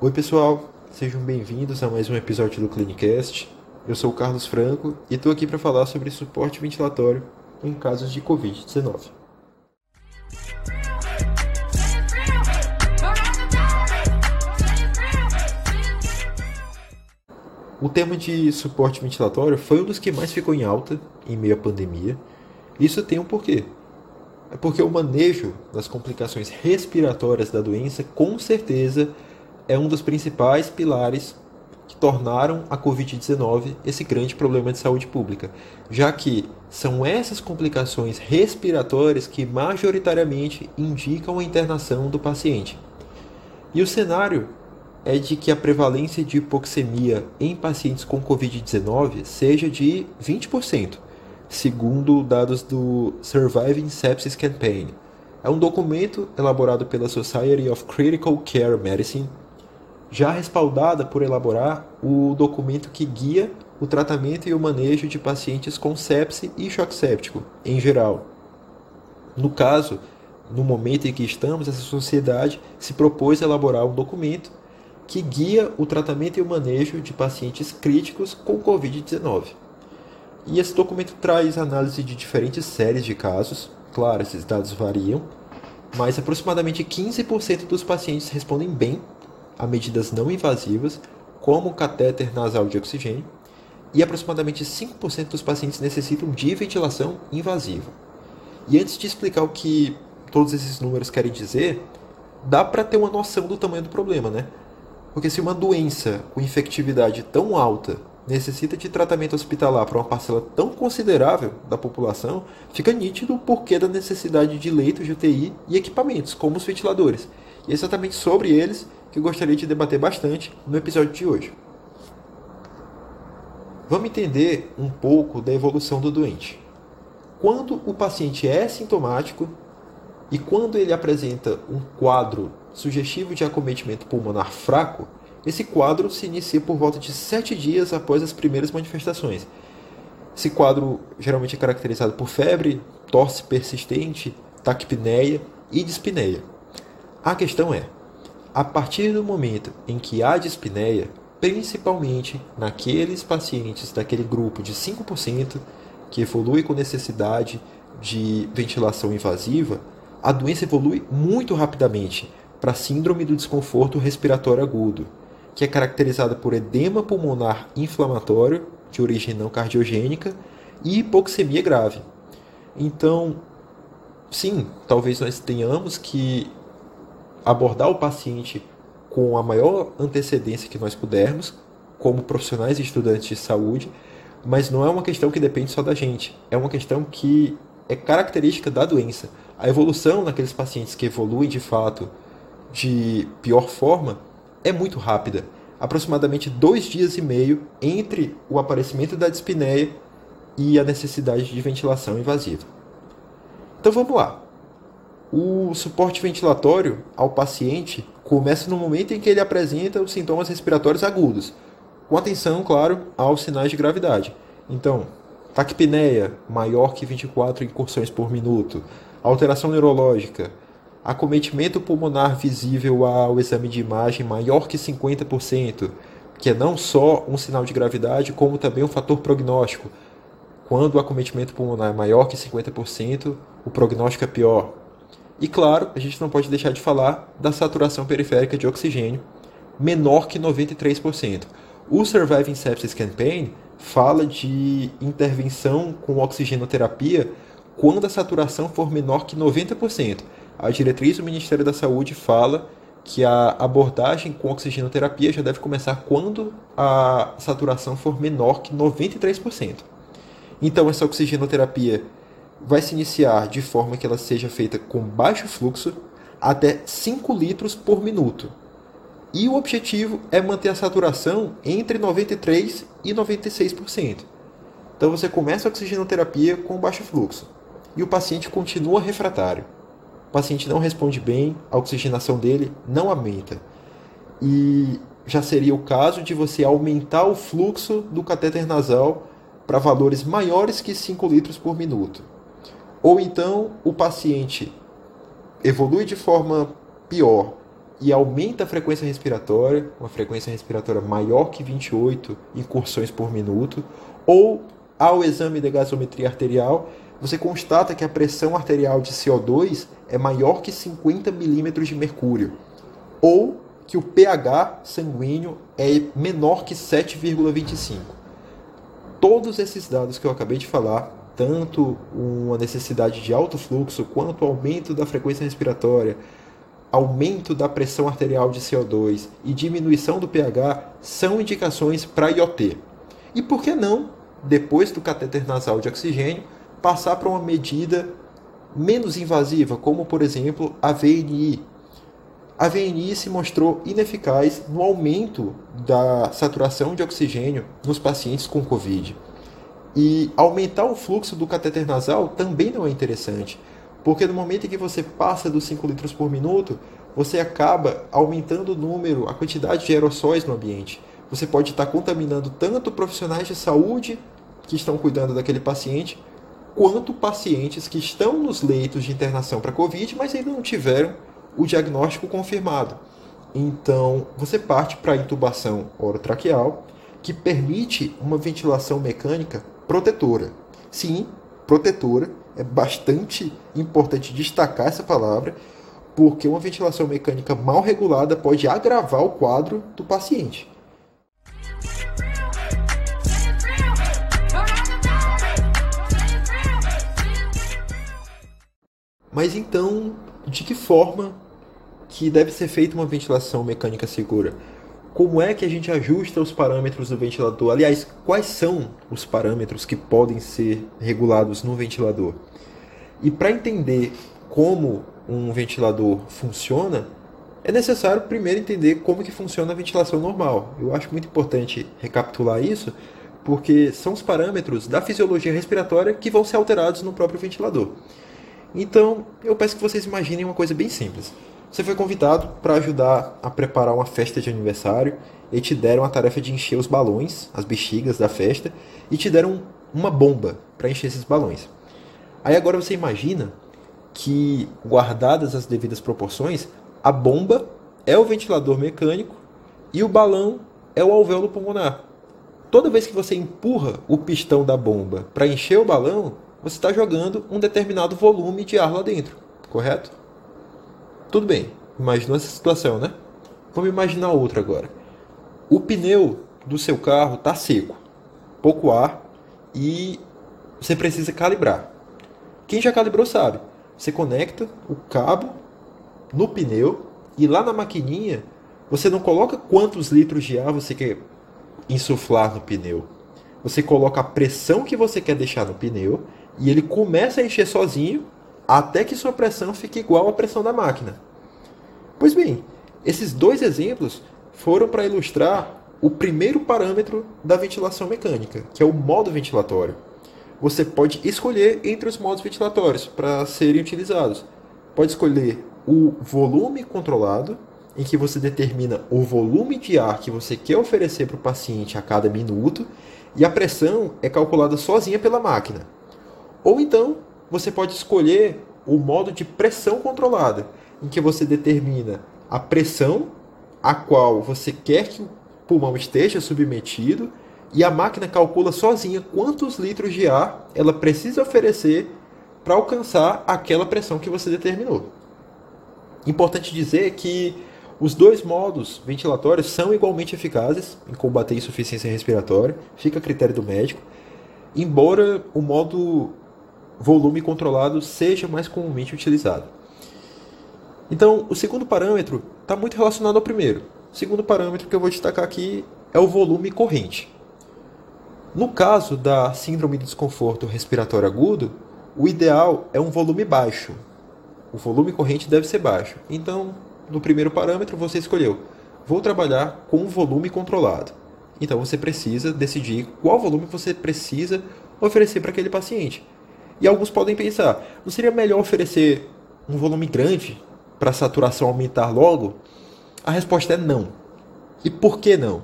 Oi, pessoal, sejam bem-vindos a mais um episódio do Clinicast. Eu sou o Carlos Franco e estou aqui para falar sobre suporte ventilatório em casos de Covid-19. O tema de suporte ventilatório foi um dos que mais ficou em alta em meio à pandemia. Isso tem um porquê. É porque o manejo das complicações respiratórias da doença, com certeza, é um dos principais pilares que tornaram a Covid-19 esse grande problema de saúde pública, já que são essas complicações respiratórias que majoritariamente indicam a internação do paciente. E o cenário é de que a prevalência de hipoxemia em pacientes com Covid-19 seja de 20%, segundo dados do Surviving Sepsis Campaign. É um documento elaborado pela Society of Critical Care Medicine já respaldada por elaborar o documento que guia o tratamento e o manejo de pacientes com sepse e choque séptico, em geral. No caso, no momento em que estamos, essa sociedade se propôs a elaborar um documento que guia o tratamento e o manejo de pacientes críticos com Covid-19. E esse documento traz análise de diferentes séries de casos, claro, esses dados variam, mas aproximadamente 15% dos pacientes respondem bem a medidas não invasivas, como o catéter nasal de oxigênio, e aproximadamente 5% dos pacientes necessitam de ventilação invasiva. E antes de explicar o que todos esses números querem dizer, dá para ter uma noção do tamanho do problema, né? Porque se uma doença com infectividade tão alta necessita de tratamento hospitalar para uma parcela tão considerável da população, fica nítido o porquê da necessidade de leitos de UTI e equipamentos, como os ventiladores. E é exatamente sobre eles que eu gostaria de debater bastante no episódio de hoje. Vamos entender um pouco da evolução do doente. Quando o paciente é sintomático e quando ele apresenta um quadro sugestivo de acometimento pulmonar fraco, esse quadro se inicia por volta de sete dias após as primeiras manifestações. Esse quadro geralmente é caracterizado por febre, tosse persistente, taquipneia e dispneia. A questão é, a partir do momento em que há dispneia, principalmente naqueles pacientes daquele grupo de 5% que evolui com necessidade de ventilação invasiva, a doença evolui muito rapidamente para a síndrome do desconforto respiratório agudo, que é caracterizada por edema pulmonar inflamatório de origem não cardiogênica e hipoxemia grave. Então, sim, talvez nós tenhamos que abordar o paciente com a maior antecedência que nós pudermos, como profissionais e estudantes de saúde, mas não é uma questão que depende só da gente, é uma questão que é característica da doença. A evolução naqueles pacientes que evoluem de fato de pior forma é muito rápida, aproximadamente dois dias e meio entre o aparecimento da dispneia e a necessidade de ventilação invasiva. Então vamos lá. O suporte ventilatório ao paciente começa no momento em que ele apresenta os sintomas respiratórios agudos, com atenção, claro, aos sinais de gravidade. Então, taquipneia maior que 24 incursões por minuto, alteração neurológica, acometimento pulmonar visível ao exame de imagem maior que 50%, que é não só um sinal de gravidade, como também um fator prognóstico. Quando o acometimento pulmonar é maior que 50%, o prognóstico é pior. E claro, a gente não pode deixar de falar da saturação periférica de oxigênio, menor que 93%. O Surviving Sepsis Campaign fala de intervenção com oxigenoterapia quando a saturação for menor que 90%. A diretriz do Ministério da Saúde fala que a abordagem com oxigenoterapia já deve começar quando a saturação for menor que 93%. Então, essa oxigenoterapia vai se iniciar de forma que ela seja feita com baixo fluxo, até 5 litros por minuto. E o objetivo é manter a saturação entre 93% e 96%. Então você começa a oxigenoterapia com baixo fluxo e o paciente continua refratário. O paciente não responde bem, a oxigenação dele não aumenta. E já seria o caso de você aumentar o fluxo do catéter nasal para valores maiores que 5 litros por minuto. Ou então o paciente evolui de forma pior e aumenta a frequência respiratória, uma frequência respiratória maior que 28 incursões por minuto, ou ao exame de gasometria arterial, você constata que a pressão arterial de CO2 é maior que 50 milímetros de mercúrio, ou que o pH sanguíneo é menor que 7,25. Todos esses dados que eu acabei de falar tanto uma necessidade de alto fluxo quanto aumento da frequência respiratória, aumento da pressão arterial de CO2 e diminuição do pH são indicações para IOT. E por que não, depois do catéter nasal de oxigênio, passar para uma medida menos invasiva, como por exemplo a VNI? A VNI se mostrou ineficaz no aumento da saturação de oxigênio nos pacientes com Covid. E aumentar o fluxo do cateter nasal também não é interessante, porque no momento em que você passa dos 5 litros por minuto, você acaba aumentando o número, a quantidade de aerossóis no ambiente. Você pode estar contaminando tanto profissionais de saúde que estão cuidando daquele paciente, quanto pacientes que estão nos leitos de internação para Covid, mas ainda não tiveram o diagnóstico confirmado. Então, você parte para a intubação orotraqueal, que permite uma ventilação mecânica protetora. Sim, protetora. É bastante importante destacar essa palavra, porque uma ventilação mecânica mal regulada pode agravar o quadro do paciente. Mas então, de que forma que deve ser feita uma ventilação mecânica segura? Como é que a gente ajusta os parâmetros do ventilador? Aliás, quais são os parâmetros que podem ser regulados no ventilador? E para entender como um ventilador funciona, é necessário primeiro entender como que funciona a ventilação normal. Eu acho muito importante recapitular isso, porque são os parâmetros da fisiologia respiratória que vão ser alterados no próprio ventilador. Então, eu peço que vocês imaginem uma coisa bem simples. Você foi convidado para ajudar a preparar uma festa de aniversário e te deram a tarefa de encher os balões, as bexigas da festa, e te deram uma bomba para encher esses balões. Aí agora você imagina que, guardadas as devidas proporções, a bomba é o ventilador mecânico e o balão é o alvéolo pulmonar. Toda vez que você empurra o pistão da bomba para encher o balão, você está jogando um determinado volume de ar lá dentro, correto? Tudo bem, imaginou essa situação, né? Vamos imaginar outra agora. O pneu do seu carro está seco, pouco ar e você precisa calibrar. Quem já calibrou sabe. Você conecta o cabo no pneu e lá na maquininha você não coloca quantos litros de ar você quer insuflar no pneu. Você coloca a pressão que você quer deixar no pneu e ele começa a encher sozinho até que sua pressão fique igual à pressão da máquina. Pois bem, esses dois exemplos foram para ilustrar o primeiro parâmetro da ventilação mecânica, que é o modo ventilatório. Você pode escolher entre os modos ventilatórios para serem utilizados. Pode escolher o volume controlado, em que você determina o volume de ar que você quer oferecer para o paciente a cada minuto, e a pressão é calculada sozinha pela máquina. Ou então, você pode escolher o modo de pressão controlada, em que você determina a pressão a qual você quer que o pulmão esteja submetido e a máquina calcula sozinha quantos litros de ar ela precisa oferecer para alcançar aquela pressão que você determinou. Importante dizer que os dois modos ventilatórios são igualmente eficazes em combater insuficiência respiratória, fica a critério do médico, embora o modo volume controlado seja mais comumente utilizado. Então, o segundo parâmetro está muito relacionado ao primeiro. O segundo parâmetro que eu vou destacar aqui é o volume corrente. No caso da síndrome de desconforto respiratório agudo, o ideal é um volume baixo. O volume corrente deve ser baixo. Então, no primeiro parâmetro, você escolheu: vou trabalhar com um volume controlado. Então, você precisa decidir qual volume você precisa oferecer para aquele paciente. E alguns podem pensar: não seria melhor oferecer um volume grande para a saturação aumentar logo? A resposta é não. E por que não?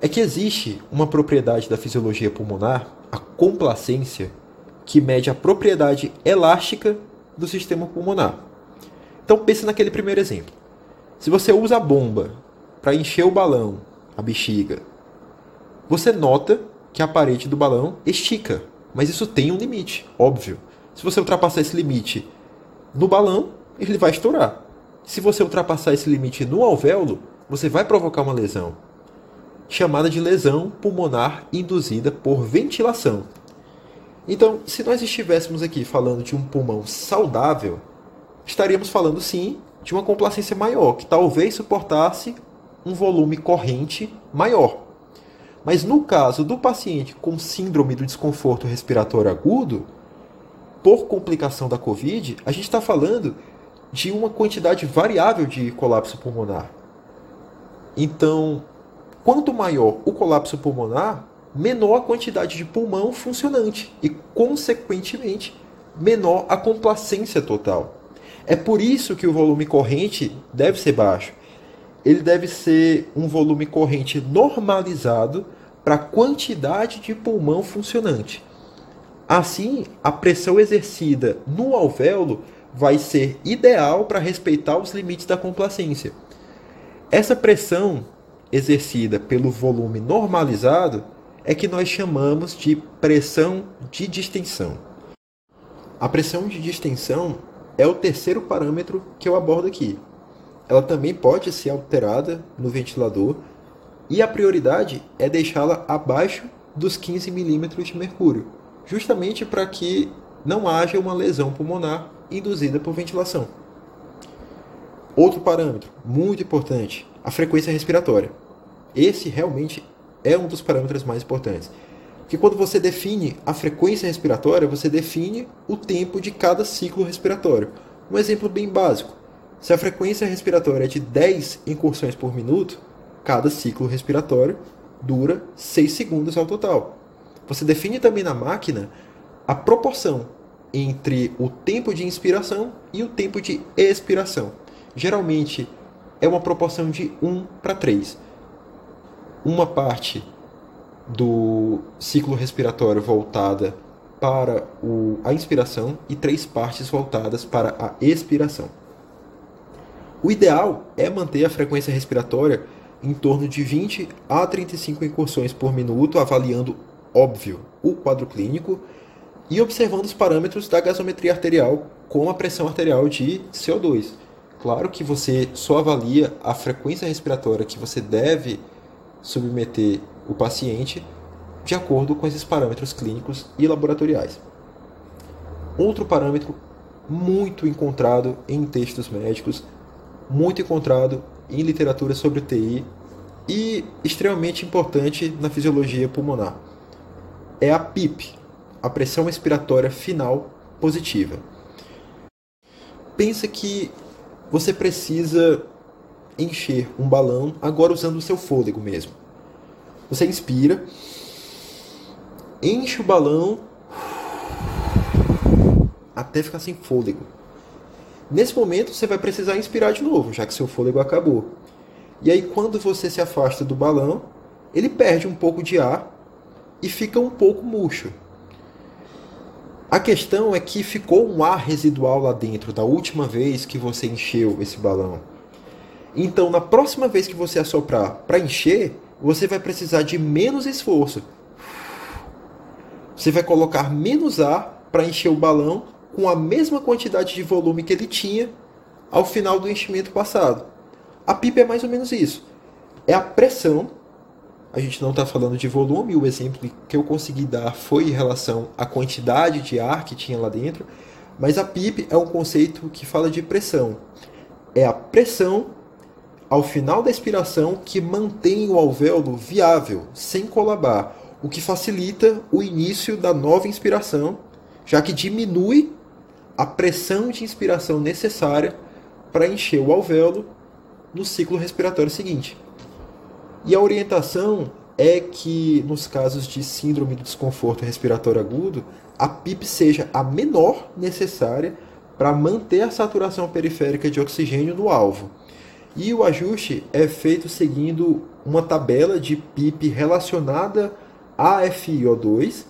É que existe uma propriedade da fisiologia pulmonar, a complacência, que mede a propriedade elástica do sistema pulmonar. Então pense naquele primeiro exemplo. Se você usa a bomba para encher o balão, a bexiga, você nota que a parede do balão estica, mas isso tem um limite, óbvio. Se você ultrapassar esse limite no balão, ele vai estourar. Se você ultrapassar esse limite no alvéolo, você vai provocar uma lesão, chamada de lesão pulmonar induzida por ventilação. Então, se nós estivéssemos aqui falando de um pulmão saudável, estaríamos falando sim de uma complacência maior, que talvez suportasse um volume corrente maior. Mas no caso do paciente com síndrome do desconforto respiratório agudo, por complicação da Covid, a gente está falando de uma quantidade variável de colapso pulmonar. Então, quanto maior o colapso pulmonar, menor a quantidade de pulmão funcionante e, consequentemente, menor a complacência total. É por isso que o volume corrente deve ser baixo. Ele deve ser um volume corrente normalizado para a quantidade de pulmão funcionante. Assim, a pressão exercida no alvéolo vai ser ideal para respeitar os limites da complacência. Essa pressão exercida pelo volume normalizado é que nós chamamos de pressão de distensão. A pressão de distensão é o terceiro parâmetro que eu abordo aqui. Ela também pode ser alterada no ventilador e a prioridade é deixá-la abaixo dos 15 milímetros de mercúrio, justamente para que não haja uma lesão pulmonar induzida por ventilação. Outro parâmetro muito importante, a frequência respiratória. Esse realmente é um dos parâmetros mais importantes. Porque quando você define a frequência respiratória, você define o tempo de cada ciclo respiratório. Um exemplo bem básico: se a frequência respiratória é de 10 incursões por minuto, cada ciclo respiratório dura 6 segundos ao total. Você define também na máquina a proporção entre o tempo de inspiração e o tempo de expiração. Geralmente é uma proporção de 1 para 3 uma parte do ciclo respiratório voltada para o, a inspiração e três partes voltadas para a expiração. O ideal é manter a frequência respiratória em torno de 20 a 35 incursões por minuto, avaliando, óbvio, o quadro clínico e observando os parâmetros da gasometria arterial com a pressão arterial de CO2. Claro que você só avalia a frequência respiratória que você deve submeter o paciente de acordo com esses parâmetros clínicos e laboratoriais. Outro parâmetro muito encontrado em textos médicos, muito encontrado em literatura sobre TI e extremamente importante na fisiologia pulmonar é a PIP, a pressão expiratória final positiva. Pensa que você precisa encher um balão, agora usando o seu fôlego mesmo. Você inspira, enche o balão até ficar sem fôlego. Nesse momento você vai precisar inspirar de novo, já que seu fôlego acabou. E aí quando você se afasta do balão, ele perde um pouco de ar e fica um pouco murcho. A questão é que ficou um ar residual lá dentro da última vez que você encheu esse balão. Então, na próxima vez que você assoprar para encher, você vai precisar de menos esforço. Você vai colocar menos ar para encher o balão com a mesma quantidade de volume que ele tinha ao final do enchimento passado. A pipa é mais ou menos isso. É a pressão. A gente não está falando de volume, o exemplo que eu consegui dar foi em relação à quantidade de ar que tinha lá dentro, mas a PIP é um conceito que fala de pressão. É a pressão ao final da expiração que mantém o alvéolo viável, sem colabar, o que facilita o início da nova inspiração, já que diminui a pressão de inspiração necessária para encher o alvéolo no ciclo respiratório seguinte. E a orientação é que, nos casos de síndrome do desconforto respiratório agudo, a PIP seja a menor necessária para manter a saturação periférica de oxigênio no alvo e o ajuste é feito seguindo uma tabela de PIP relacionada a FiO2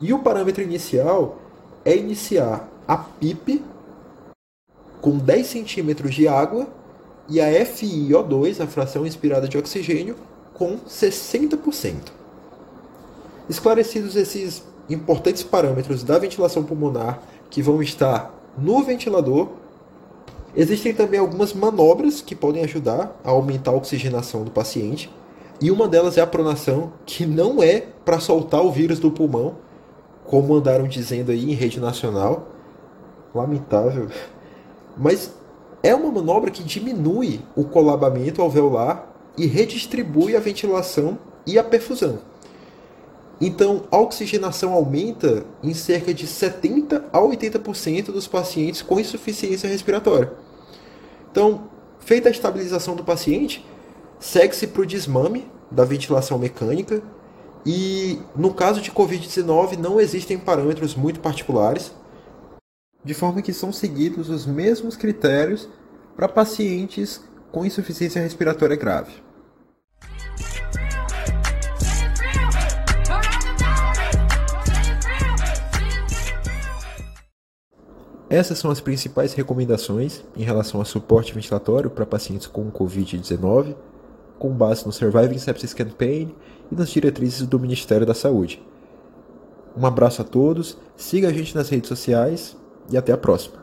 e o parâmetro inicial é iniciar a PIP com 10 centímetros de água e a FiO2, a fração inspirada de oxigênio, com 60%. Esclarecidos esses importantes parâmetros da ventilação pulmonar que vão estar no ventilador, existem também algumas manobras que podem ajudar a aumentar a oxigenação do paciente. E uma delas é a pronação, que não é para soltar o vírus do pulmão, como andaram dizendo aí em rede nacional. Lamentável. Mas é uma manobra que diminui o colabamento alveolar e redistribui a ventilação e a perfusão. Então, a oxigenação aumenta em cerca de 70 a 80% dos pacientes com insuficiência respiratória. Então, feita a estabilização do paciente, segue-se para o desmame da ventilação mecânica e, no caso de Covid-19, não existem parâmetros muito particulares, de forma que são seguidos os mesmos critérios para pacientes com insuficiência respiratória grave. Essas são as principais recomendações em relação a suporte ventilatório para pacientes com Covid-19, com base no Surviving Sepsis Campaign e nas diretrizes do Ministério da Saúde. Um abraço a todos, siga a gente nas redes sociais e até a próxima.